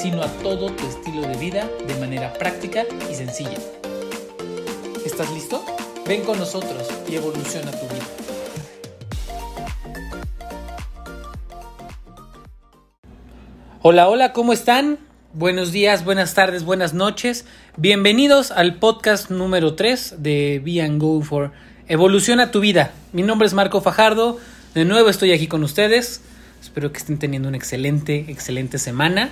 sino a todo tu estilo de vida de manera práctica y sencilla. ¿Estás listo? Ven con nosotros y evoluciona tu vida. Hola, hola, ¿cómo están? Buenos días, buenas tardes, buenas noches. Bienvenidos al podcast número 3 de Be and Go for Evoluciona tu vida. Mi nombre es Marco Fajardo. De nuevo estoy aquí con ustedes. Espero que estén teniendo una excelente, excelente semana.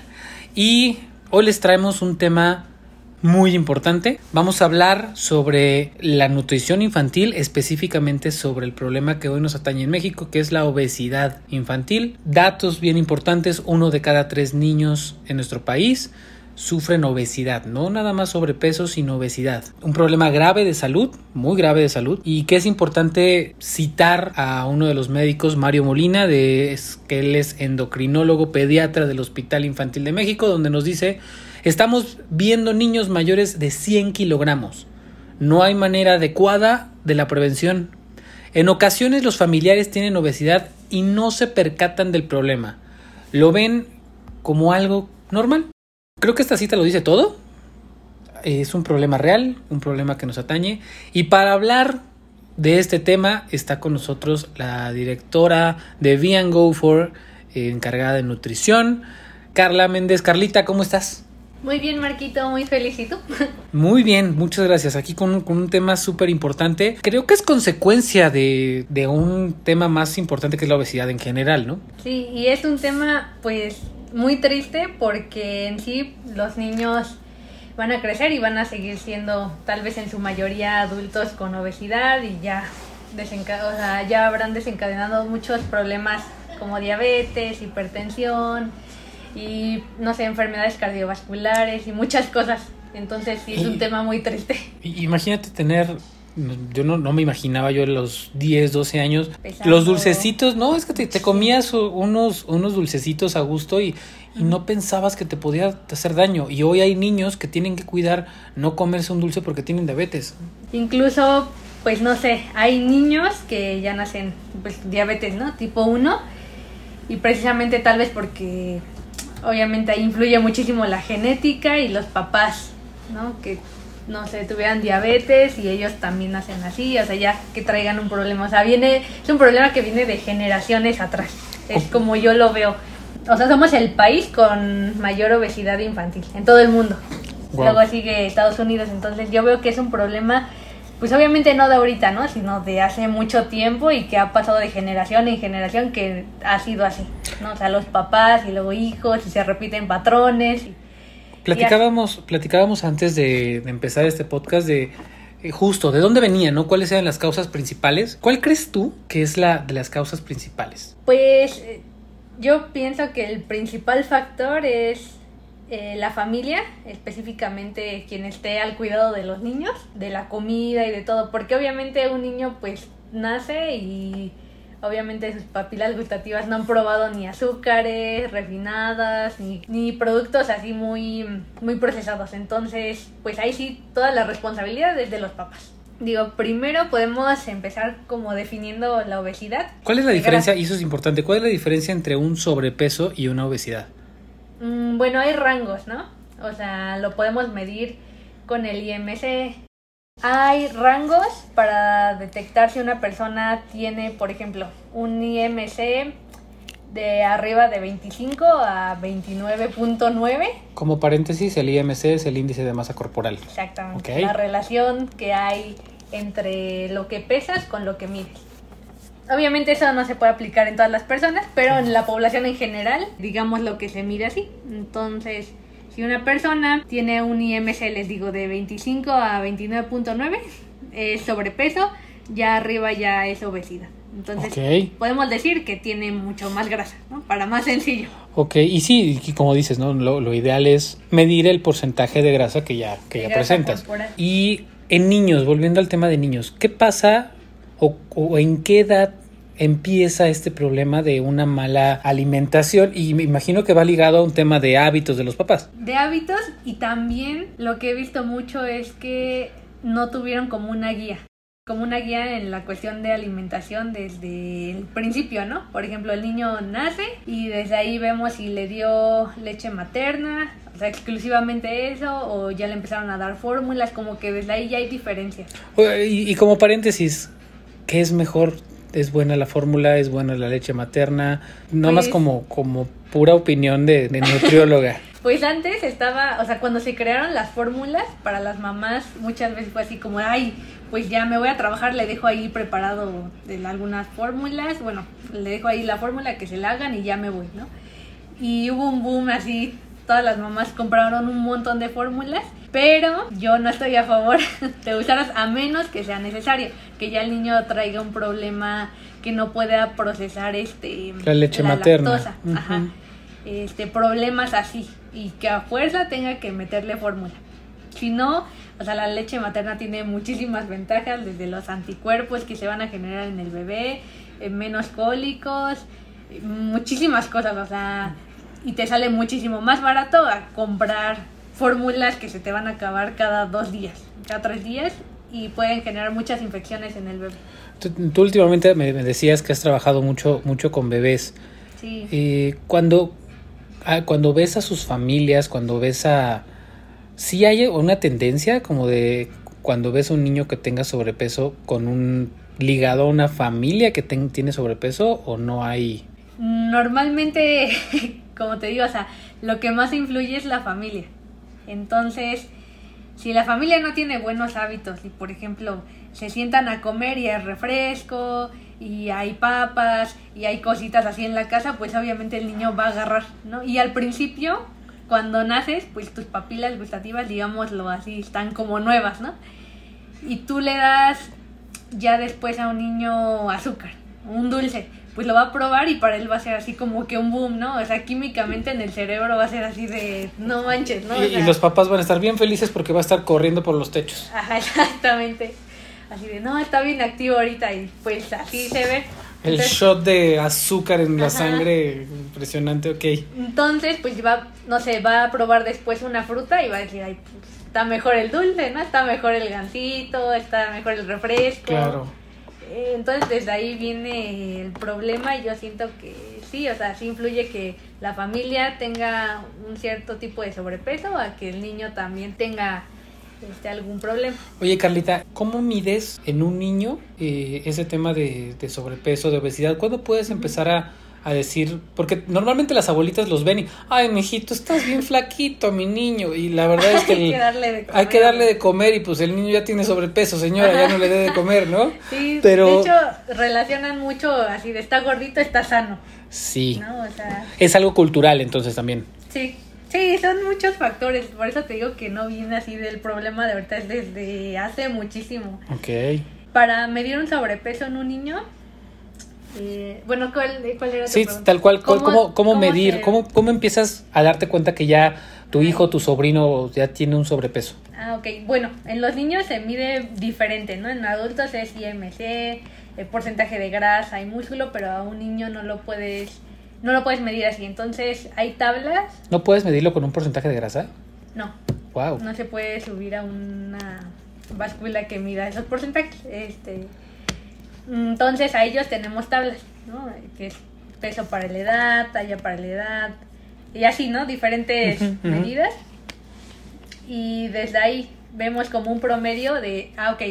Y hoy les traemos un tema muy importante. Vamos a hablar sobre la nutrición infantil, específicamente sobre el problema que hoy nos atañe en México, que es la obesidad infantil. Datos bien importantes, uno de cada tres niños en nuestro país sufren obesidad, no nada más sobrepeso, sino obesidad. Un problema grave de salud, muy grave de salud, y que es importante citar a uno de los médicos, Mario Molina, de, que él es endocrinólogo pediatra del Hospital Infantil de México, donde nos dice Estamos viendo niños mayores de 100 kilogramos. No hay manera adecuada de la prevención. En ocasiones los familiares tienen obesidad y no se percatan del problema. Lo ven como algo normal. Creo que esta cita lo dice todo. Es un problema real, un problema que nos atañe. Y para hablar de este tema está con nosotros la directora de Vian Go For, eh, encargada de nutrición, Carla Méndez. Carlita, ¿cómo estás? Muy bien, Marquito, muy felicito. Muy bien, muchas gracias. Aquí con, un tema súper importante. Creo que es consecuencia de, de, un tema más importante que es la obesidad en general, ¿no? Sí, y es un tema pues muy triste porque en sí los niños van a crecer y van a seguir siendo tal vez en su mayoría adultos con obesidad y ya, o sea, ya habrán desencadenado muchos problemas como diabetes, hipertensión y no sé, enfermedades cardiovasculares y muchas cosas. Entonces sí es un tema muy triste. Imagínate tener yo no, no me imaginaba yo los 10, 12 años. Los dulcecitos, no, es que te, comías unos, unos dulcecitos a gusto y, y, no pensabas que te podía hacer daño. Y hoy hay niños que tienen que cuidar no comerse un dulce porque tienen diabetes. Incluso, pues no sé, hay niños que ya nacen pues, diabetes, ¿no? Tipo 1. Y precisamente tal vez porque obviamente ahí influye muchísimo la genética y los papás, ¿no? Que no sé, tuvieran diabetes y ellos también nacen así, o sea, ya que traigan un problema, o sea, viene, es un problema que viene de generaciones atrás, es como yo lo veo. O sea, somos el país con mayor obesidad infantil en todo el mundo. Luego sigue Estados Unidos, entonces yo veo que es un problema pues obviamente no de ahorita, ¿no? Sino de hace mucho tiempo y que ha pasado de generación en generación que ha sido así, ¿no? O sea, los papás y luego hijos y se repiten patrones. Platicábamos, platicábamos antes de, empezar este podcast de eh, justo de dónde venía, ¿no? ¿Cuáles eran las causas principales? ¿Cuál crees tú que es la de las causas principales? Pues eh, yo pienso que el principal factor es eh, la familia, específicamente quien esté al cuidado de los niños, de la comida y de todo, porque obviamente un niño pues nace y obviamente sus papilas gustativas no han probado ni azúcares refinadas ni, ni productos así muy, muy procesados, entonces pues ahí sí toda la responsabilidad es de los papás. Digo, primero podemos empezar como definiendo la obesidad. ¿Cuál es la diferencia? Y eso es importante. ¿Cuál es la diferencia entre un sobrepeso y una obesidad? Mm, bueno, hay rangos, ¿no? O sea, lo podemos medir con el IMC. Hay rangos para detectar si una persona tiene, por ejemplo, un IMC de arriba de 25 a 29.9. Como paréntesis, el IMC es el índice de masa corporal. Exactamente. La relación que hay entre lo que pesas con lo que mides. Obviamente eso no se puede aplicar en todas las personas, pero en la población en general, digamos lo que se mide así. Entonces, si una persona tiene un IMC, les digo, de 25 a 29.9, es sobrepeso, ya arriba ya es obesidad. Entonces, podemos decir que tiene mucho más grasa, ¿no? Para más sencillo. Ok, y sí, y como dices, ¿no? Lo, lo ideal es medir el porcentaje de grasa que ya, que De ya presentas. corporal. Y en niños, volviendo al tema de niños, ¿qué pasa o, o en qué edad empieza este problema de una mala alimentación? Y me imagino que va ligado a un tema de hábitos de los papás. De hábitos y también lo que he visto mucho es que no tuvieron como una guía. Como una guía en la cuestión de alimentación desde el principio, ¿no? Por ejemplo, el niño nace y desde ahí vemos si le dio leche materna, o sea, exclusivamente eso, o ya le empezaron a dar fórmulas, como que desde ahí ya hay diferencias. Y, y como paréntesis, ¿qué es mejor? ¿Es buena la fórmula? ¿Es buena la leche materna? No más Pues- como, como pura opinión de, de nutrióloga. Pues antes estaba, o sea, cuando se crearon las fórmulas para las mamás, muchas veces fue así como, ay, pues ya me voy a trabajar, le dejo ahí preparado de algunas fórmulas, bueno, le dejo ahí la fórmula que se la hagan y ya me voy, ¿no? Y hubo un boom así, todas las mamás compraron un montón de fórmulas, pero yo no estoy a favor de usarlas a menos que sea necesario, que ya el niño traiga un problema que no pueda procesar este La leche materna. lactosa, ajá Ujú. este, problemas así y que a fuerza tenga que meterle fórmula. Si no, o sea, la leche materna tiene muchísimas ventajas, desde los anticuerpos que se van a generar en el bebé, eh, menos cólicos, eh, muchísimas cosas, o sea, y te sale muchísimo más barato a comprar fórmulas que se te van a acabar cada dos días, cada tres días y pueden generar muchas infecciones en el bebé. Tú, tú últimamente me, me decías que has trabajado mucho, mucho con bebés. Sí. Eh, cuando, ah, cuando ves a sus familias, cuando ves a... Sí hay una tendencia como de cuando ves a un niño que tenga sobrepeso con un ligado a una familia que ten- tiene sobrepeso o no hay... Normalmente, como te digo, o sea, lo que más influye es la familia. Entonces, si la familia no tiene buenos hábitos y, por ejemplo, se sientan a comer y hay refresco y hay papas y hay cositas así en la casa, pues obviamente el niño va a agarrar, ¿no? Y al principio, cuando naces, pues tus papilas gustativas, digámoslo así, están como nuevas, ¿no? Y tú le das ya después a un niño azúcar, un dulce, pues lo va a probar y para él va a ser así como que un boom, ¿no? O sea, químicamente en el cerebro va a ser así de no manches, ¿no? O y, y sea, los papás van a estar bien felices porque va a estar corriendo por los techos. Ajá, exactamente. Así de, no, está bien activo ahorita y pues así se ve. El Entonces- shot de azúcar en la Ajá. sangre, impresionante, ok. Entonces, pues va, no sé, va a probar después una fruta y va a decir, ay, pues, está mejor el dulce, ¿no? Está mejor el gansito, está mejor el refresco. Claro. Entonces desde ahí viene el problema y yo siento que sí, o sea, sí influye que la familia tenga un cierto tipo de sobrepeso a que el niño también tenga este, algún problema. Oye, Carlita, ¿cómo mides en un niño eh, ese tema de, de sobrepeso, de obesidad? ¿Cuándo puedes empezar a, a decir? Porque normalmente las abuelitas los ven y, ay, mijito, estás bien flaquito, mi niño. Y la verdad es que, Hay el- que darle de comer. hay que darle de comer y pues el niño ya tiene sobrepeso, señora, ya no le dé de comer, ¿no? Sí, Pero- de hecho relacionan mucho así de está gordito, está sano, Sí. ¿no? O sea, Es algo cultural entonces también. sí. Sí, son muchos factores, por eso te digo que no viene así del problema de ahorita, es desde hace muchísimo. Ok. Para medir un sobrepeso en un niño, eh, bueno, ¿cuál, cuál era tu Sí, pregunta? tal cual. ¿Cómo, cómo, cómo medir? se- ¿Cómo, ¿Cómo empiezas a darte cuenta que ya tu hijo, tu sobrino ya tiene un sobrepeso? Ah, ok. Bueno, en los niños se mide diferente, ¿no? En adultos es IMC, el porcentaje de grasa y músculo, pero a un niño no lo puedes, no lo puedes medir así. Entonces, hay tablas, ¿No puedes medirlo con un porcentaje de grasa? no, Wow. no se puede subir a una báscula que mida esos porcentajes. Este, entonces, a ellos tenemos tablas, ¿no? Que es peso para la edad, talla para la edad, y así, ¿no? Diferentes medidas. Y desde ahí vemos como un promedio de, ah, ok,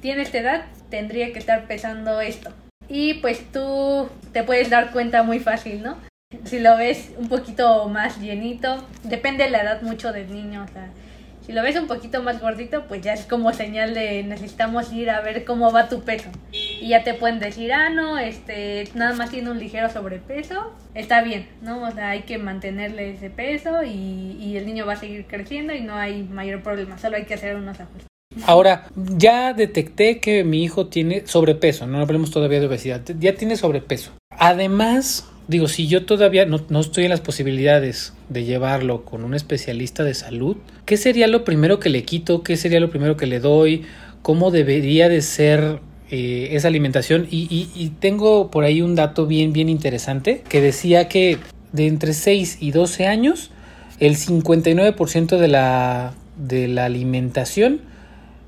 tiene esta edad, tendría que estar pesando esto. Y pues tú te puedes dar cuenta muy fácil, ¿no? Si lo ves un poquito más llenito, depende de la edad mucho del niño, o sea, si lo ves un poquito más gordito, pues ya es como señal de necesitamos ir a ver cómo va tu peso. Y ya te pueden decir, ah, no, este, nada más tiene un ligero sobrepeso, está bien, ¿no? O sea, hay que mantenerle ese peso y, y el niño va a seguir creciendo y no hay mayor problema, solo hay que hacer unos ajustes. Ahora, ya detecté que mi hijo tiene sobrepeso, no hablemos todavía de obesidad, ya tiene sobrepeso. Además, digo, si yo todavía no, no, estoy en las posibilidades de llevarlo con un especialista de salud, ¿qué sería lo primero que le quito? ¿Qué sería lo primero que le doy? ¿Cómo debería de ser eh, esa alimentación? Y, y, y, tengo por ahí un dato bien, bien interesante que decía que de entre 6 y 12 años, el 59% de la, de la alimentación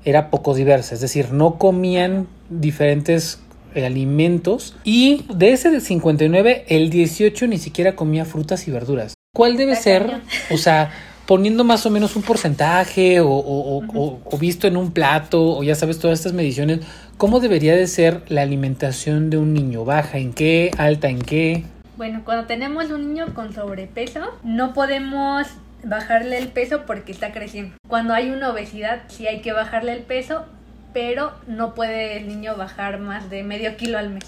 era poco diversa, es decir, no comían diferentes alimentos y de ese del 59 el 18 ni siquiera comía frutas y verduras. ¿Cuál debe ser? O sea, poniendo más o menos un porcentaje o, o, o, o, visto en un plato o ya sabes todas estas mediciones, ¿cómo debería de ser la alimentación de un niño? ¿Baja en qué? ¿Alta en qué? Bueno, cuando tenemos un niño con sobrepeso, no podemos bajarle el peso porque está creciendo. Cuando hay una obesidad, sí hay que bajarle el peso, pero no puede el niño bajar más de medio kilo al mes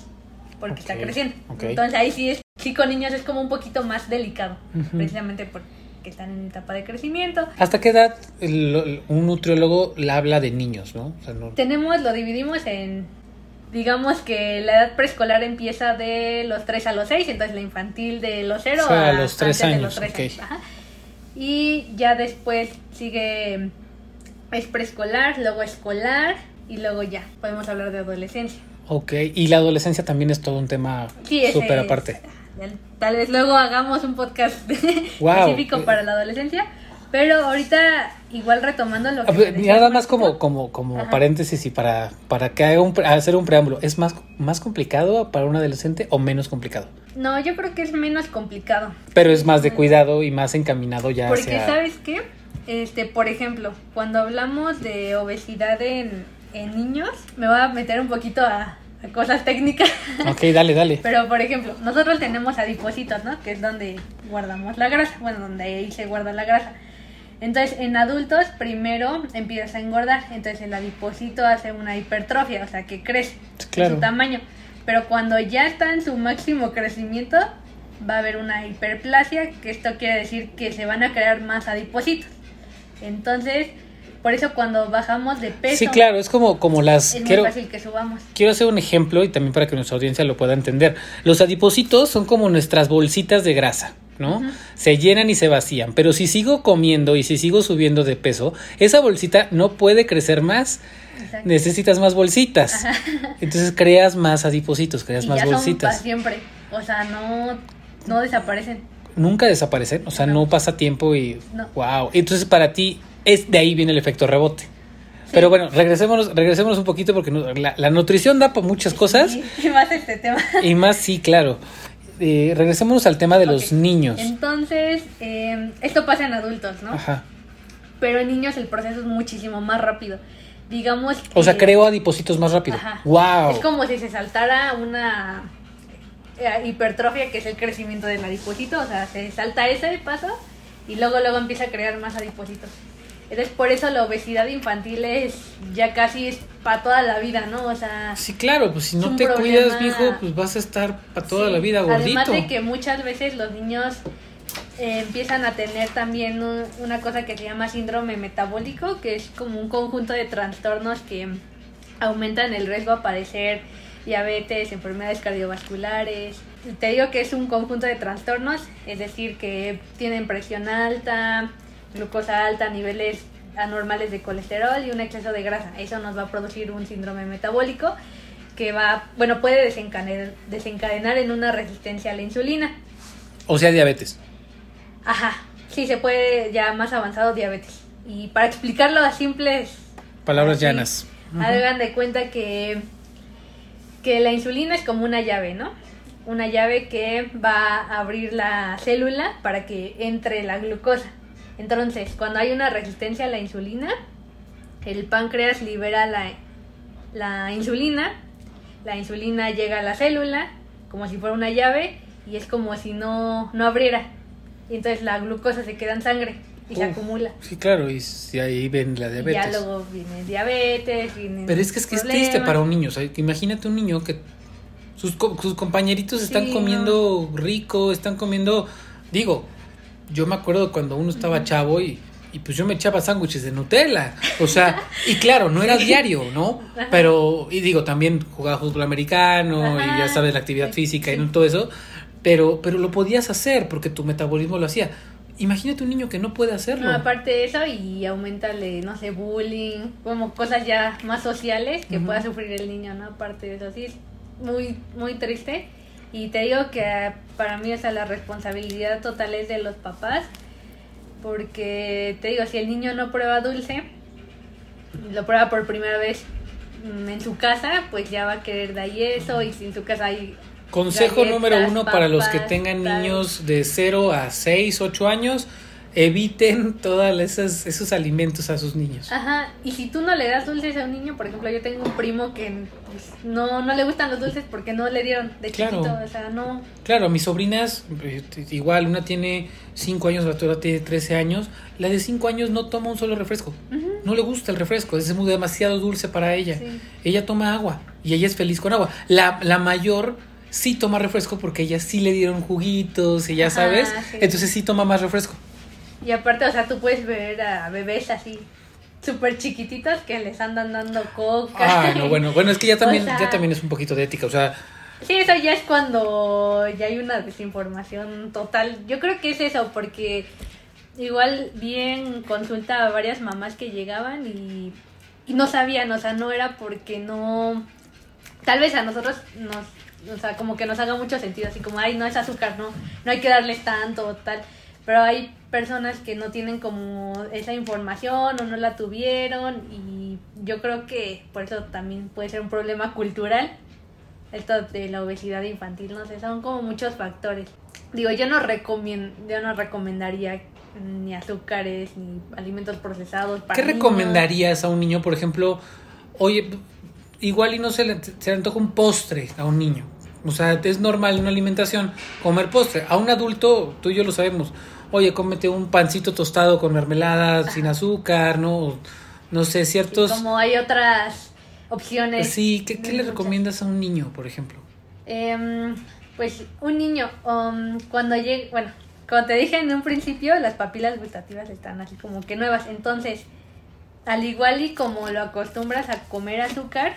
porque okay, está creciendo. Okay. Entonces ahí sí es, sí con niños es como un poquito más delicado, uh -huh. precisamente porque están en etapa de crecimiento. ¿Hasta qué edad el, un nutriólogo le habla de niños, no? O sea, no... Tenemos, lo dividimos en, digamos que la edad preescolar empieza de los 3 a los 6, entonces la infantil de los 0 o sea, a los 3 años. Los 3 okay. años. Ajá. Y ya después sigue, es preescolar, luego escolar y luego ya, podemos hablar de adolescencia. Ok, y la adolescencia también es todo un tema sí, súper aparte. Tal vez luego hagamos un podcast wow. específico para la adolescencia, pero ahorita igual retomando lo que... Ver, nada más como, como, como paréntesis y para, para que haga un, hacer un preámbulo, ¿es más, más complicado para un adolescente o menos complicado? No, yo creo que es menos complicado. Pero es más de cuidado y más encaminado ya Porque, hacia... ¿sabes qué? Este, por ejemplo, cuando hablamos de obesidad en, en niños, me voy a meter un poquito a cosas técnicas. Ok, dale, dale. Pero, por ejemplo, nosotros tenemos adipocitos, ¿no? Que es donde guardamos la grasa, bueno, donde ahí se guarda la grasa. Entonces, en adultos, primero empieza a engordar. Entonces, el adipocito hace una hipertrofia, o sea, que crece claro. su tamaño. Pero cuando ya está en su máximo crecimiento, va a haber una hiperplasia, que esto quiere decir que se van a crear más adipocitos. Entonces, por eso cuando bajamos de peso. Sí, claro, es como, como las. Es quiero, muy fácil que subamos. Quiero hacer un ejemplo y también para que nuestra audiencia lo pueda entender. Los adipocitos son como nuestras bolsitas de grasa. ¿no? Uh -huh. Se llenan y se vacían. Pero si sigo comiendo y si sigo subiendo de peso, esa bolsita no puede crecer más. Exacto. Necesitas más bolsitas. Ajá. Entonces creas más adipocitos, creas y más ya bolsitas. Son siempre. O sea, no, no desaparecen. Nunca desaparecen. O sea, no, no pasa tiempo y. No. Wow. Entonces para ti, es de ahí viene el efecto rebote. Sí. Pero bueno, regresémonos, regresémonos un poquito porque la, la nutrición da para muchas cosas. Sí, y más este tema. Y más, sí, claro. Eh, regresémonos al tema de okay. los niños. Entonces, eh, esto pasa en adultos, ¿no? Ajá. Pero en niños el proceso es muchísimo más rápido. Digamos que, O sea, creo adipocitos más rápido. Ajá. ¡Wow! Es como si se saltara una eh, hipertrofia, que es el crecimiento del adipocito. O sea, se salta ese paso y luego, luego empieza a crear más adipocitos. Entonces, por eso la obesidad infantil es ya casi es para toda la vida, ¿no? O sea. Sí, claro, pues si no te problema... cuidas, viejo, pues vas a estar para toda sí, la vida gordito. Además de que muchas veces los niños eh, empiezan a tener también un, una cosa que se llama síndrome metabólico, que es como un conjunto de trastornos que aumentan el riesgo a padecer diabetes, enfermedades cardiovasculares. Te digo que es un conjunto de trastornos, es decir, que tienen presión alta, glucosa alta, niveles anormales de colesterol y un exceso de grasa. Eso nos va a producir un síndrome metabólico que va, bueno, puede desencadenar, desencadenar en una resistencia a la insulina. O sea, diabetes. Ajá, sí, se puede ya más avanzado diabetes. Y para explicarlo a simples palabras así, llanas. Uh -huh. Hagan de cuenta que, que la insulina es como una llave, ¿no? Una llave que va a abrir la célula para que entre la glucosa. Entonces, cuando hay una resistencia a la insulina, el páncreas libera la, la, insulina, la insulina llega a la célula como si fuera una llave y es como si no, no abriera. Y entonces la glucosa se queda en sangre y Uf, se acumula. Sí, claro, y, y ahí ven la diabetes. Y ya luego viene diabetes, viene Pero es que es que es triste para un niño, o sea, imagínate un niño que sus, sus compañeritos están sí, comiendo no. rico, están comiendo, digo, yo me acuerdo cuando uno estaba chavo y, y, pues yo me echaba sándwiches de Nutella. O sea, y claro, no era diario, ¿no? Pero, y digo, también jugaba fútbol americano y ya sabes, la actividad física y todo eso, pero, pero lo podías hacer porque tu metabolismo lo hacía. Imagínate un niño que no puede hacerlo. No, aparte de eso, y aumentarle, no sé, bullying, como cosas ya más sociales que pueda sufrir el niño, ¿no? Aparte de eso, sí, es muy, muy triste. Y te digo que para mí, o sea, la responsabilidad total es de los papás, porque te digo, si el niño no prueba dulce, lo prueba por primera vez mm, en su casa, pues ya va a querer dar eso, y si en su casa hay Consejo número uno para los que tengan niños de 0 a 6, 8 años, eviten todos esos, esos alimentos a sus niños. Ajá, y si tú no le das dulces a un niño, por ejemplo, yo tengo un primo que pues, no, no le gustan los dulces porque no le dieron de claro. chiquito, o sea, no... Claro, mis sobrinas, eh, igual, una tiene 5 años, la otra tiene 13 años, la de 5 años no toma un solo refresco, no le gusta el refresco, es demasiado dulce para ella, ella toma agua y ella es feliz con agua. La, la mayor sí toma refresco porque ella sí le dieron juguitos y ya sabes, entonces sí toma más refresco. Y aparte, o sea, tú puedes ver a bebés así súper chiquititos que les andan dando coca. Ah, no, bueno, bueno, es que ya también, ya también es un poquito de ética, o sea... Sí, eso ya es cuando ya hay una desinformación total. Yo creo que es eso, porque igual bien consulta a varias mamás que llegaban y, y no sabían, o sea, no era porque no... Tal vez a nosotros nos o sea, como que nos haga mucho sentido, así como, ay, no es azúcar, no, no hay que darles tanto, tal, pero hay personas que no tienen como esa información o no la tuvieron y yo creo que por eso también puede ser un problema cultural esto de la obesidad infantil, no sé, son como muchos factores. Digo, yo no recomiendo, yo no recomendaría ni azúcares ni alimentos procesados para ¿Qué recomendarías a un niño, por ejemplo, oye, igual y no se le, se le antoja un postre a un niño. O sea, es normal en una alimentación comer postre. A un adulto, tú y yo lo sabemos. Oye, cómete un pancito tostado con mermelada, sin azúcar, ¿no? No sé, ciertos... como hay otras opciones. Sí, ¿qué, le recomiendas a un niño, por ejemplo? Em, pues un niño, um, cuando llegue, bueno, como te dije en un principio, las papilas gustativas están así como que nuevas. Entonces, al igual y como lo acostumbras a comer azúcar,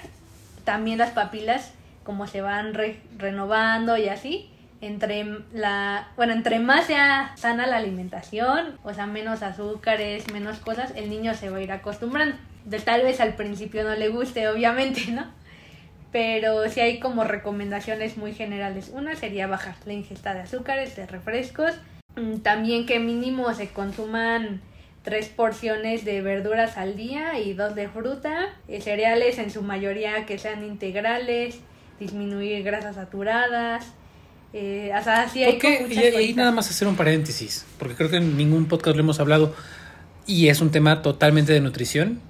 también las papilas como se van renovando y así entre la bueno entre más sea sana la alimentación o sea menos azúcares menos cosas el niño se va a ir acostumbrando. De tal vez al principio no le guste obviamente no pero sí hay como recomendaciones muy generales. Una sería bajar la ingesta de azúcares de refrescos. Mm, también que mínimo se consuman tres porciones de verduras al día y dos de fruta, eh, cereales en su mayoría que sean integrales, disminuir grasas saturadas. Eh, o sea, hay y, ahí nada más hacer un paréntesis, porque creo que en ningún podcast lo hemos hablado y es un tema totalmente de nutrición.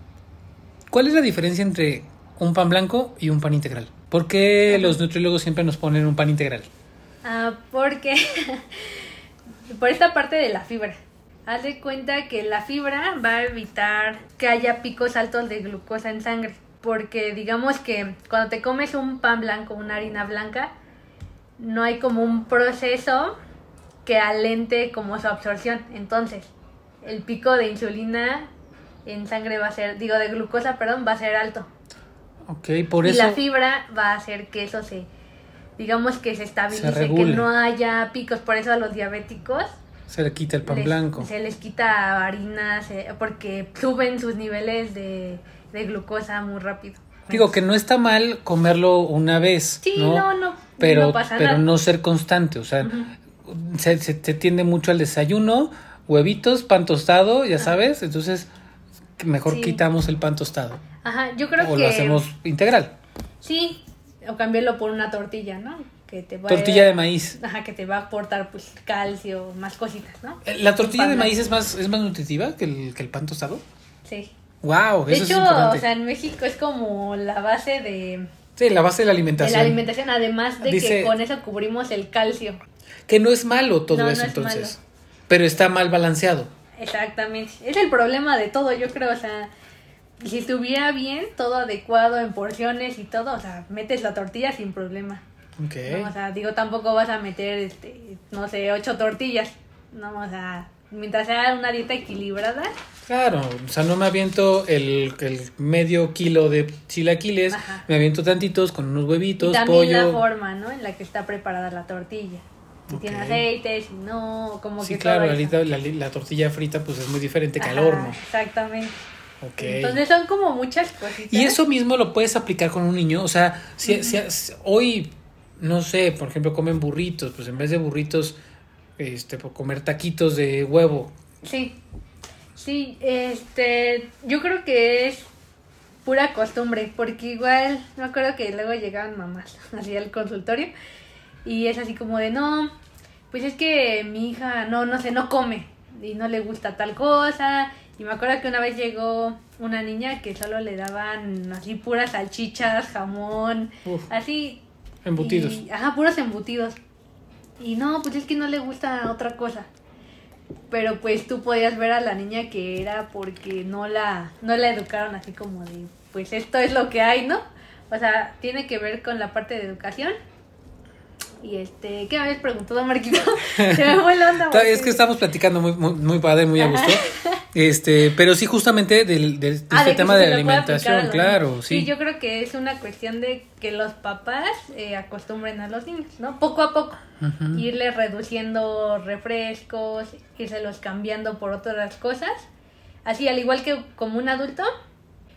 ¿Cuál es la diferencia entre un pan blanco y un pan integral? ¿Por qué los nutriólogos siempre nos ponen un pan integral? Ah, porque por esta parte de la fibra. Haz de cuenta que la fibra va a evitar que haya picos altos de glucosa en sangre porque digamos que cuando te comes un pan blanco, una harina blanca, no hay como un proceso que alente como su absorción. Entonces, el pico de insulina en sangre va a ser, digo, de glucosa, perdón, va a ser alto. Ok, por eso. Y la fibra va a hacer que eso se, digamos que se estabilice, que no haya picos. Por eso a los diabéticos. Se le quita el pan blanco. Se les quita harina, porque suben sus niveles de de glucosa muy rápido. Digo que no está mal comerlo una vez. Sí, no, no, pero, no pasa pero no ser constante. O sea, se, se, tiende mucho al desayuno, huevitos, pan tostado, ya sabes. Entonces, mejor quitamos el pan tostado. Ajá, yo creo que. O lo hacemos integral. Sí, o cambiarlo por una tortilla, ¿no? Que te va tortilla de maíz. Ajá, que te va a aportar pues calcio, más cositas, ¿no? Eh, ¿La tortilla de maíz es más, es más nutritiva que el, que el pan tostado? Sí. Wow, de hecho, o sea, en México es como la base de Sí, la base de la alimentación. La alimentación, además de que con eso cubrimos el calcio. Que no es malo todo eso entonces. Pero está mal balanceado. Exactamente. Es el problema de todo, yo creo, o sea, si estuviera bien, todo adecuado en porciones y todo, o sea, metes la tortilla sin problema. Okay. o sea, digo, tampoco vas a meter, este, no sé, ocho tortillas. No, o sea, mientras sea una dieta equilibrada, Claro, o sea, no me aviento el, el medio kilo de chilaquiles, Ajá. me aviento tantitos con unos Y huevitos, también la pollo. forma, ¿no? En la que está preparada la tortilla. Si tiene aceite, si no, como Sí, que claro, todo la, la, la tortilla frita pues es muy diferente que al Ajá, horno. Exactamente. Ok. Entonces son como muchas cositas. Y eso mismo lo puedes aplicar con un niño. O sea, si, si- hoy, no sé, por ejemplo, comen burritos, pues en vez de burritos, este, por comer taquitos de huevo. Sí. Sí, este, yo creo que es pura costumbre, porque igual me acuerdo que luego llegaban mamás así al consultorio y es así como de, no, pues es que mi hija no, no sé, no come y no le gusta tal cosa. Y me acuerdo que una vez llegó una niña que solo le daban así puras salchichas, jamón, Uf, así. embutidos. y- ajá, puros embutidos. Y no, pues es que no le gusta otra cosa. Pero pues tú podías ver a la niña que era porque no la, no la educaron así como de, pues esto es lo que hay, ¿no? O sea, tiene que ver con la parte de educación. Y este, ¿qué me habías preguntado, Marquito? Se me fue la onda. Es que estamos platicando muy, muy, muy padre, muy a gusto. Este, pero sí, justamente del, del- de Ah, este de tema de la alimentación, claro, sí. yo creo que es una cuestión de que los papás eh, acostumbren a los niños, ¿no? Poco a poco. Ujú. Irle reduciendo refrescos, irselos cambiando por otras cosas. Así, al igual que como un adulto,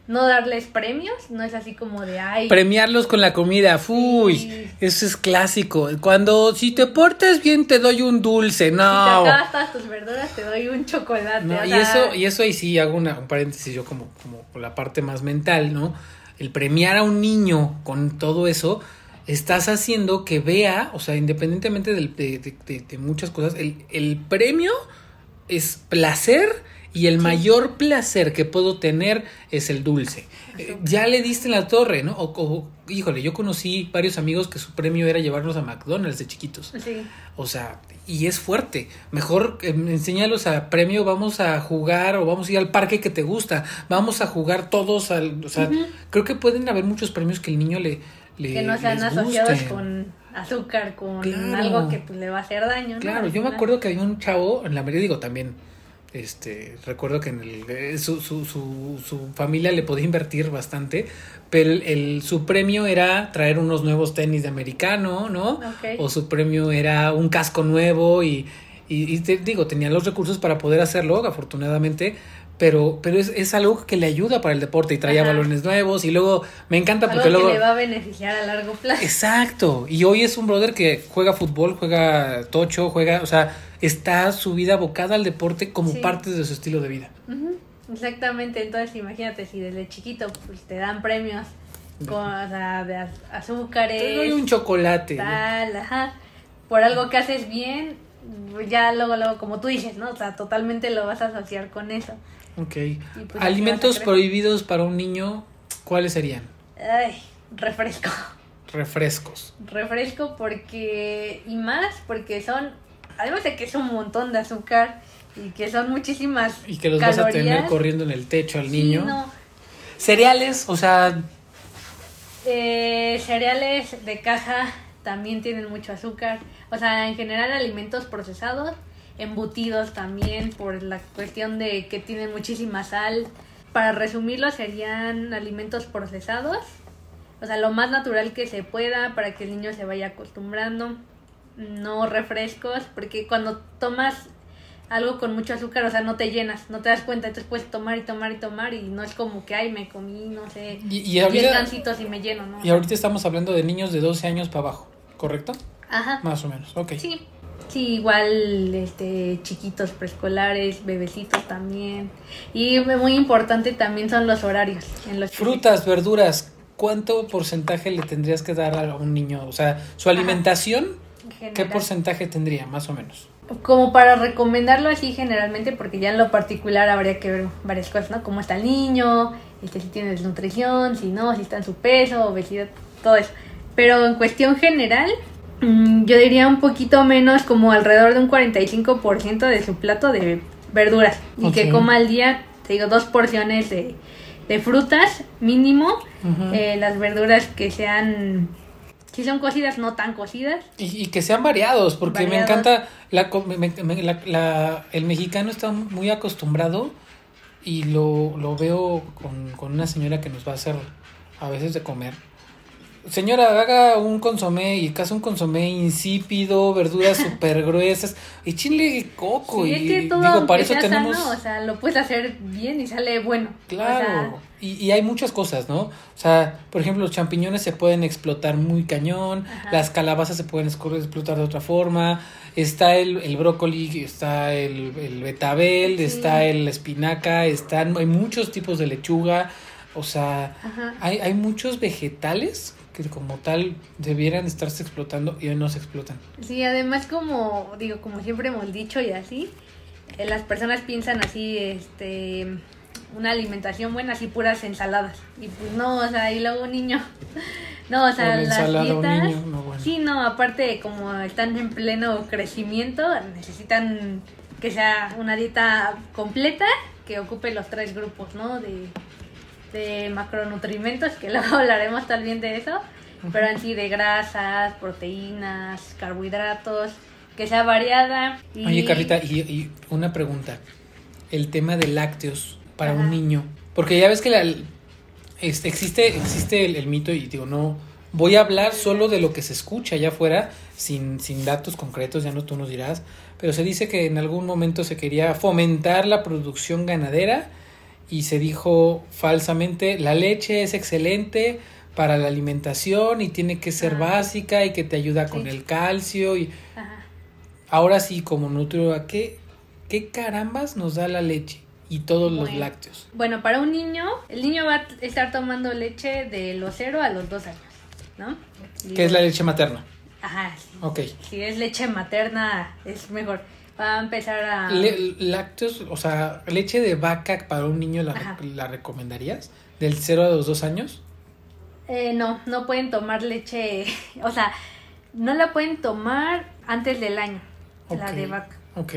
no darles premios, no es así como de, ay, Premiarlos con la comida, uy, Sí. eso es clásico. Cuando si te portas bien te doy un dulce, si te no. acabas todas tus verduras, te doy un chocolate. No, y sea, eso, y eso ahí sí hago una, un paréntesis yo como, como la parte más mental, ¿no? El premiar a un niño con todo eso, estás haciendo que vea, o sea, independientemente del- de, de- de- de muchas cosas, el, el premio es placer y el mayor placer que puedo tener es el dulce. Eh, ya le diste en la torre, ¿no? O, o, híjole, yo conocí varios amigos que su premio era llevarnos a McDonald's de chiquitos. Sí, O sea, y es fuerte. Mejor eh, enséñalos a premio, vamos a jugar o vamos a ir al parque que te gusta. Vamos a jugar todos al... O sea, creo que pueden haber muchos premios que el niño le... le que no sean asociados gusten. con azúcar, con Claro. algo que pues, le va a hacer daño, ¿no? Claro, yo me acuerdo que había un chavo en la María, digo también, este, recuerdo que en el, eh, su, su, su, su familia le podía invertir bastante, pero el, el- su premio era traer unos nuevos tenis de americano, ¿no? O su premio era un casco nuevo y, y, y te digo, tenía los recursos para poder hacerlo, afortunadamente. Pero, pero es, es algo que le ayuda para el deporte y traía Ajá. balones nuevos y luego me encanta Algo porque luego... que le va a beneficiar a largo plazo. Exacto. Y hoy es un brother que juega fútbol, juega tocho, juega, o sea, está su vida abocada al deporte como Sí. parte de su estilo de vida. Exactamente, entonces imagínate si desde chiquito pues te dan premios con, o sea, de az- azúcares, Te doy un chocolate. tal, ajá, por algo que haces bien, ya luego, luego, como tú dices, ¿no? O sea, totalmente lo vas a asociar con eso. Ok. pues, Alimentos prohibidos para un niño, ¿cuáles serían? Ay, refresco. Refrescos. Refresco porque, y más porque son, además de que es un montón de azúcar y que son muchísimas Y que los vas a tener calorías, corriendo en el techo al sí, niño. no, Cereales, o sea, Eh, cereales de caja también tienen mucho azúcar. O sea, en general alimentos procesados, embutidos también por la cuestión de que tienen muchísima sal. Para resumirlo, serían alimentos procesados. O sea, lo más natural que se pueda para que el niño se vaya acostumbrando. No refrescos, porque cuando tomas algo con mucho azúcar, o sea, no te llenas, no te das cuenta, entonces puedes tomar y tomar y tomar y no es como que, ay, me comí, no sé, y, y 10 ahorita, y me lleno, ¿no? y ahorita estamos hablando de niños de 12 años para abajo, ¿correcto? Ajá. Más o menos, ok. Sí. Sí, igual este chiquitos preescolares, bebecitos también. Y muy importante también son los horarios en los Frutas, verduras, ¿cuánto porcentaje le tendrías que dar a un niño? O sea, su alimentación, ¿qué porcentaje tendría, más o menos? Como para recomendarlo así generalmente, porque ya en lo particular habría que ver varias cosas, ¿no? Cómo está el niño, este, si tiene desnutrición, si no, si está en su peso, obesidad, todo eso. Pero en cuestión general, mm, yo diría un poquito menos, como alrededor de un 45% de su plato de verduras. Y que coma al día, te digo, dos porciones de, de frutas mínimo. Eh, las verduras que sean, si son cocidas, no tan cocidas. Y, y que sean variados, porque me encanta, la, me- me- la- la- el mexicano está muy acostumbrado y lo, lo veo con, con una señora que nos va a hacer a veces de comer. Señora, haga un consomé y casi un consomé insípido, verduras súper gruesas y chile coco. Sí, y es que todo, digo, para eso tenemos. sano, o sea, lo puedes hacer bien y sale bueno. Claro. O y, y hay muchas cosas, ¿no? O sea, por ejemplo, los champiñones se pueden explotar muy cañón, Ajá. las calabazas se pueden explotar de otra forma, está el, el brócoli, está el, el betabel, Sí. está el espinaca, están, hay muchos tipos de lechuga, o sea, hay, hay muchos vegetales que como tal debieran estarse explotando y hoy no se explotan. Sí, además como digo, como siempre hemos dicho y así, eh, las personas piensan así, este, una alimentación buena, así puras ensaladas. Y pues no, o sea, y luego un niño, no, o sea, las ensalada dietas, niño, no, bueno. sí, no, aparte como están en pleno crecimiento, necesitan que sea una dieta completa que ocupe los tres grupos, ¿no? De, de macronutrimentos, que luego hablaremos también de eso, pero en sí de grasas, proteínas, carbohidratos, que sea variada. Y... Oye, Carlita, y, y una pregunta. El tema de lácteos para Ajá. un niño. Porque ya ves que la, este, existe, existe el, el mito y digo, no, voy a hablar solo de lo que se escucha allá afuera, sin, sin datos concretos, ya no tú nos dirás, pero se dice que en algún momento se quería fomentar la producción ganadera y se dijo falsamente, la leche es excelente para la alimentación y tiene que ser Ah. básica y que te ayuda con Sí. el calcio y Ajá. Ahora sí, como nutrióloga, ¿qué, ¿qué carambas nos da la leche y todos los lácteos? Bueno, para un niño, el niño va a estar tomando leche de los 0 a los 2 años, ¿no? ¿Qué es la leche materna? Ajá, sí. Ok. si es leche materna es mejor. Va a empezar a... Le- lácteos, o sea, leche de vaca para un niño, ¿la, la recomendarías? ¿Del 0 a los 2 años? Eh, no, no pueden tomar leche, o sea, no la pueden tomar antes del año, la de vaca. Ok.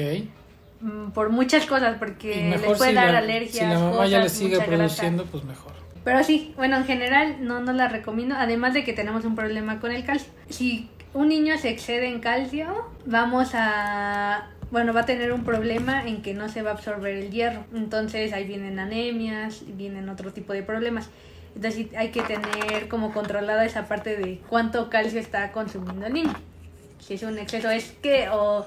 Mm, Por muchas cosas, porque les puede si dar la, alergias. si la mamá ya le sigue grasa. produciendo, pues mejor. Pero sí, bueno, en general no, no la recomiendo, además de que tenemos un problema con el calcio. Si un niño se excede en calcio, vamos a, bueno, va a tener un problema en que no se va a absorber el hierro. Entonces ahí vienen anemias, vienen otro tipo de problemas. Entonces hay que tener como controlada esa parte de cuánto calcio está consumiendo el niño. Si es un exceso, es que o,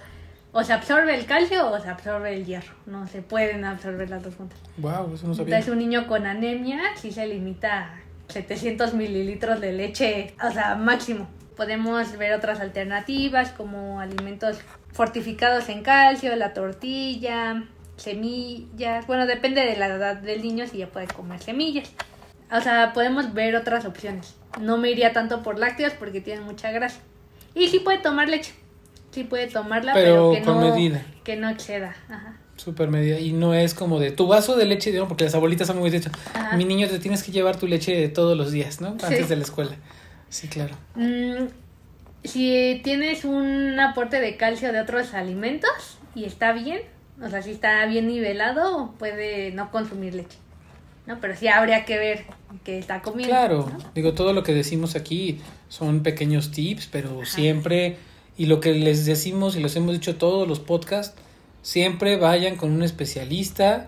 o se absorbe el calcio o se absorbe el hierro. No se pueden absorber las dos juntas. Wow, eso no sabía. Entonces un niño con anemia sí se limita a 700 mililitros de leche, o sea, máximo. Podemos ver otras alternativas como alimentos fortificados en calcio, la tortilla, semillas. Bueno, depende de la edad del niño si ya puede comer semillas. O sea, podemos ver otras opciones. No me iría tanto por lácteos porque tienen mucha grasa. Y sí puede tomar leche. Sí puede tomarla, Pero pero, que con no medida. que no exceda. Ajá. Super medida. Y no es como de tu vaso de leche, ¿no? porque las abuelitas son muy. Ajá. Mi niño, te tienes que llevar tu leche todos los días, ¿no? Antes Sí. de la escuela. Sí, claro. Mm, si tienes un aporte de calcio de otros alimentos y está bien, o sea, si está bien nivelado, puede no consumir leche. ¿No? Pero sí habría que ver qué está comiendo. Claro, ¿no? digo, todo lo que decimos aquí son pequeños tips, pero siempre, y lo que les decimos y los hemos dicho todos los podcasts, siempre vayan con un especialista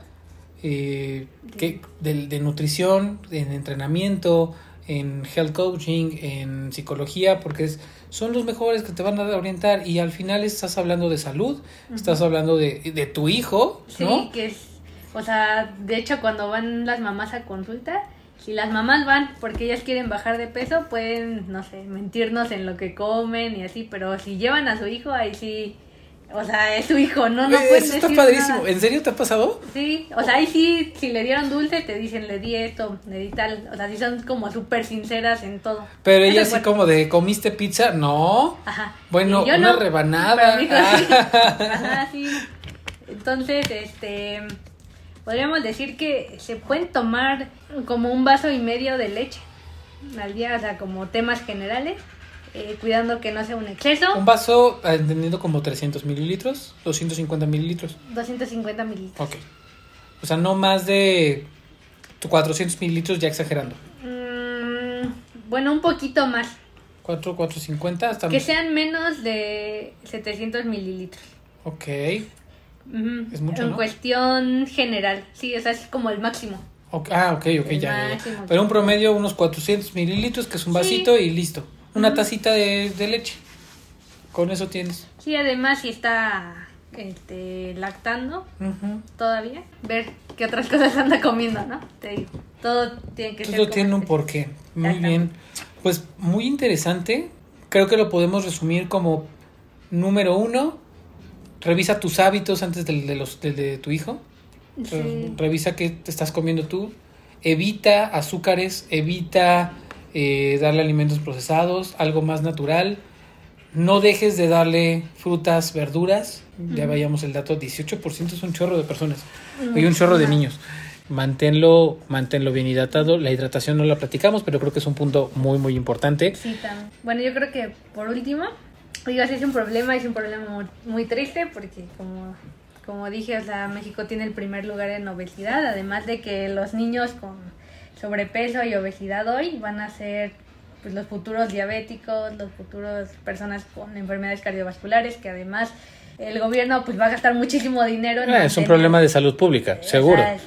eh, que, de, de nutrición, en entrenamiento, en health coaching, en psicología, porque es, son los mejores que te van a orientar y al final estás hablando de salud, estás hablando de, de tu hijo, Sí, ¿no? que es, o sea, de hecho cuando van las mamás a consulta, si las mamás van porque ellas quieren bajar de peso, pueden, no sé, mentirnos en lo que comen y así, pero si llevan a su hijo, ahí sí, o sea, es su hijo, no, no Eh, pueden Eso está decir padrísimo. nada. ¿En serio te ha pasado? Sí, o sea, ahí sí, si le dieron dulce, te dicen, le di esto, le di tal. O sea, sí son como súper sinceras en todo. Pero ella así como de, ¿comiste pizza? No. Ajá. Bueno, yo una no, rebanada. pero sí. Ah. Ajá, sí. Entonces, este. Podríamos decir que se pueden tomar como un vaso y medio de leche al día, o sea, como temas generales, eh, cuidando que no sea un exceso. Un vaso, entendiendo como 300 mililitros, 250 mililitros. 250 mililitros. Ok. O sea, no más de 400 mililitros, ya exagerando. Mm, bueno, un poquito más. 4, 450 hasta... Que sean menos de 700 mililitros. Ok. Es mucho, En ¿no? cuestión general, sí, o sea, es como el máximo. Ah, ok, ok, El ya, ya, ya. máximo. Pero un promedio, unos 400 mililitros, que es un vasito y listo. Una tacita de, de leche. Con eso tienes. Sí, además si está este, lactando todavía, ver qué otras cosas anda comiendo, ¿no? Te todo tiene que ser Todo como tiene un específico. porqué. Muy bien. Pues muy interesante. Creo que lo podemos resumir como número uno. Revisa tus hábitos antes del- de, los, de tu hijo. Sí. Revisa qué te estás comiendo tú. Evita azúcares, evita eh, darle alimentos procesados, algo más natural. No dejes de darle frutas, verduras. Ya veíamos el dato, 18% es un chorro de personas. Y un chorro de niños. Manténlo, manténlo bien hidratado. La hidratación no la platicamos, pero creo que es un punto muy, muy importante. Sí, también. Bueno, yo creo que por último, digo, es un problema, es un problema muy, muy triste porque como, como dije, o sea, México tiene el primer lugar en obesidad, además de que los niños con sobrepeso y obesidad hoy van a ser pues, los futuros diabéticos, los futuros personas con enfermedades cardiovasculares, que además el gobierno pues va a gastar muchísimo dinero. en Ah, es un problema de salud pública, o seguro. sea,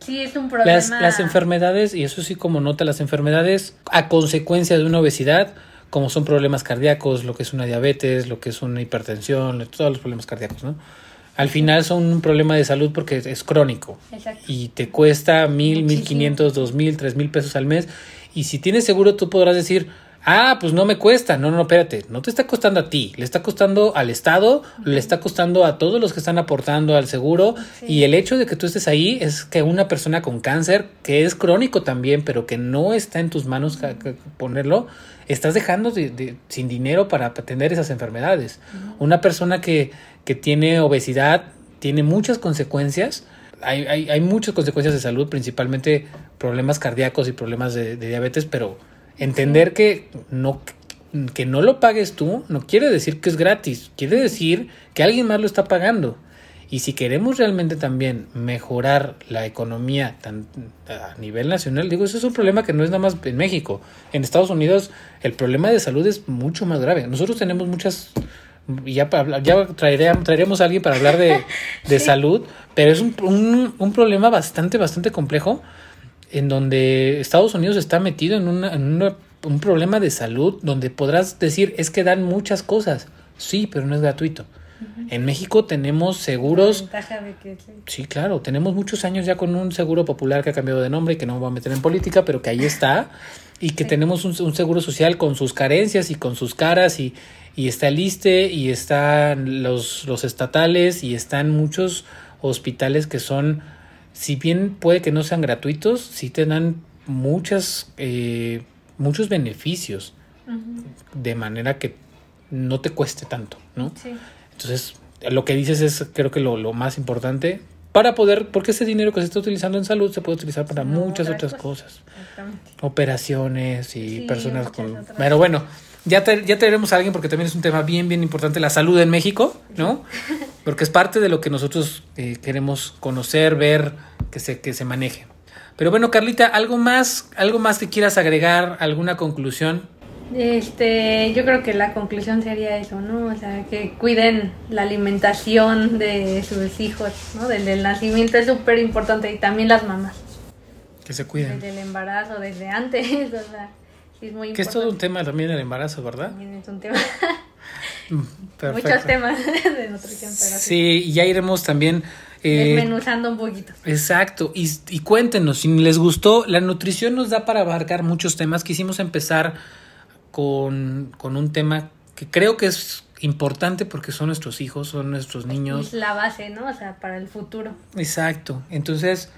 sí, es un problema. Las, las enfermedades, y eso sí como nota, las enfermedades a consecuencia de una obesidad, como son problemas cardíacos, lo que es una diabetes, lo que es una hipertensión, todos los problemas cardíacos, ¿no? Al final son un problema de salud porque es crónico Exacto. y te cuesta mil, mil quinientos, dos mil, tres mil pesos al mes. Y si tienes seguro, tú podrás decir, ah, pues no me cuesta. No, no, no, espérate. No te está costando a ti. Le está costando al Estado, le está costando a todos los que están aportando al seguro. Sí. Y el hecho de que tú estés ahí es que una persona con cáncer, que es crónico también, pero que no está en tus manos ponerlo, estás dejando de- de- sin dinero para atender esas enfermedades. Una persona que, que tiene obesidad tiene muchas consecuencias. Hay, hay, hay muchas consecuencias de salud, principalmente problemas cardíacos y problemas de, de diabetes, pero entender que no, que no lo pagues tú no quiere decir que es gratis, quiere decir que alguien más lo está pagando. Y si queremos realmente también mejorar la economía tan, a nivel nacional, digo, eso es un problema que no es nada más en México. En Estados Unidos el problema de salud es mucho más grave. Nosotros tenemos muchas, ya, ya traeré- traeremos a alguien para hablar de, de Sí. salud, pero es un, un, un problema bastante, bastante complejo en donde Estados Unidos está metido en, una, en una- un problema de salud donde podrás decir es que dan muchas cosas. Sí, pero no es gratuito. En México tenemos seguros La ventaja de que sí. Claro, tenemos muchos años ya con un seguro popular que ha cambiado de nombre y que no me voy a meter en política, pero que ahí está, y que Sí. tenemos un, un seguro social con sus carencias y con sus caras, y, y está el ISTE, y están los, los estatales, y están muchos hospitales que son, si bien puede que no sean gratuitos, sí te dan muchas, eh, muchos beneficios, de manera que no te cueste tanto, ¿no? Sí. Entonces, lo que dices es creo que lo, lo más importante para poder, porque ese dinero que se está utilizando en salud se puede utilizar para No, muchas otras cosas. Exactamente. Operaciones y Sí, personas con... Pero bueno, ya, tra- ya traeremos a alguien porque también es un tema bien, bien importante, la salud en México, ¿no? Porque es parte de lo que nosotros eh, queremos conocer, ver, que se, que se maneje. Pero bueno, Carlita, ¿algo más, algo más que quieras agregar? ¿Alguna conclusión? Este, yo creo que la conclusión sería eso, ¿no? O sea, que cuiden la alimentación de sus hijos, ¿no? Desde el nacimiento es súper importante y también las mamás. Que se cuiden. Desde el embarazo, desde antes, o sea, es muy Que es todo un importante. tema también el embarazo, ¿verdad? También es un tema. Mm, perfecto. Muchos temas de nutrición, pero. Sí, y ya iremos también. eh, Desmenuzando un poquito. exacto, y, y cuéntenos, si les gustó, la nutrición nos da para abarcar muchos temas. Quisimos empezar con, con un tema que creo que es importante porque son nuestros hijos, son nuestros niños. Es la base, ¿no? O sea, para el futuro. Exacto, entonces,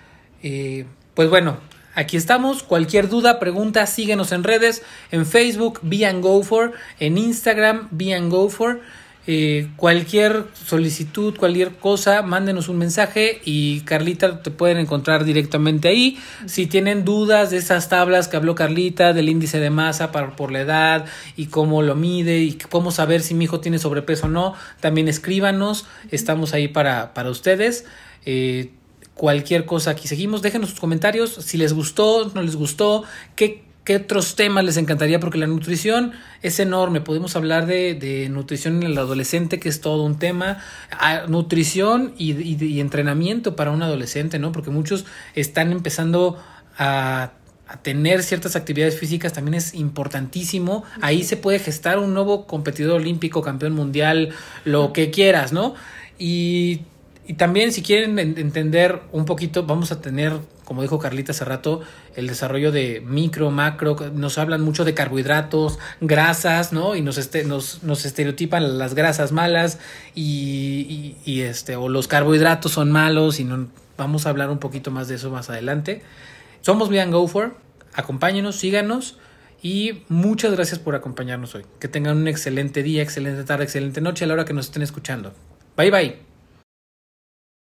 eh, pues bueno, aquí estamos. Cualquier duda, pregunta, síguenos en redes, en Facebook, Be and Go For, en Instagram, Be and Go For. Eh, cualquier solicitud, cualquier cosa, mándenos un mensaje y Carlita te pueden encontrar directamente ahí. Si tienen dudas de esas tablas que habló Carlita, del índice de masa para, por la edad y cómo lo mide y cómo saber si mi hijo tiene sobrepeso o no, también escríbanos. Estamos ahí para, para ustedes. Eh, cualquier cosa aquí seguimos. Déjenos sus comentarios si les gustó, no les gustó, qué, ¿Qué otros temas les encantaría? Porque la nutrición es enorme. Podemos hablar de, de nutrición en el adolescente, que es todo un tema. Ah, nutrición y, y- y entrenamiento para un adolescente, ¿no? Porque muchos están empezando a, a tener ciertas actividades físicas, también es importantísimo. Ahí se puede gestar un nuevo competidor olímpico, campeón mundial, lo que quieras, ¿no? Y, y también si quieren en- entender un poquito, vamos a tener, como dijo Carlita hace rato, el desarrollo de micro, macro, nos hablan mucho de carbohidratos, grasas, ¿no? Y nos, este, nos, nos estereotipan las grasas malas y, y- y, este, o los carbohidratos son malos y no, vamos a hablar un poquito más de eso más adelante. Somos Vegan Go For, acompáñenos, síganos y muchas gracias por acompañarnos hoy. Que tengan un excelente día, excelente tarde, excelente noche a la hora que nos estén escuchando. Bye bye.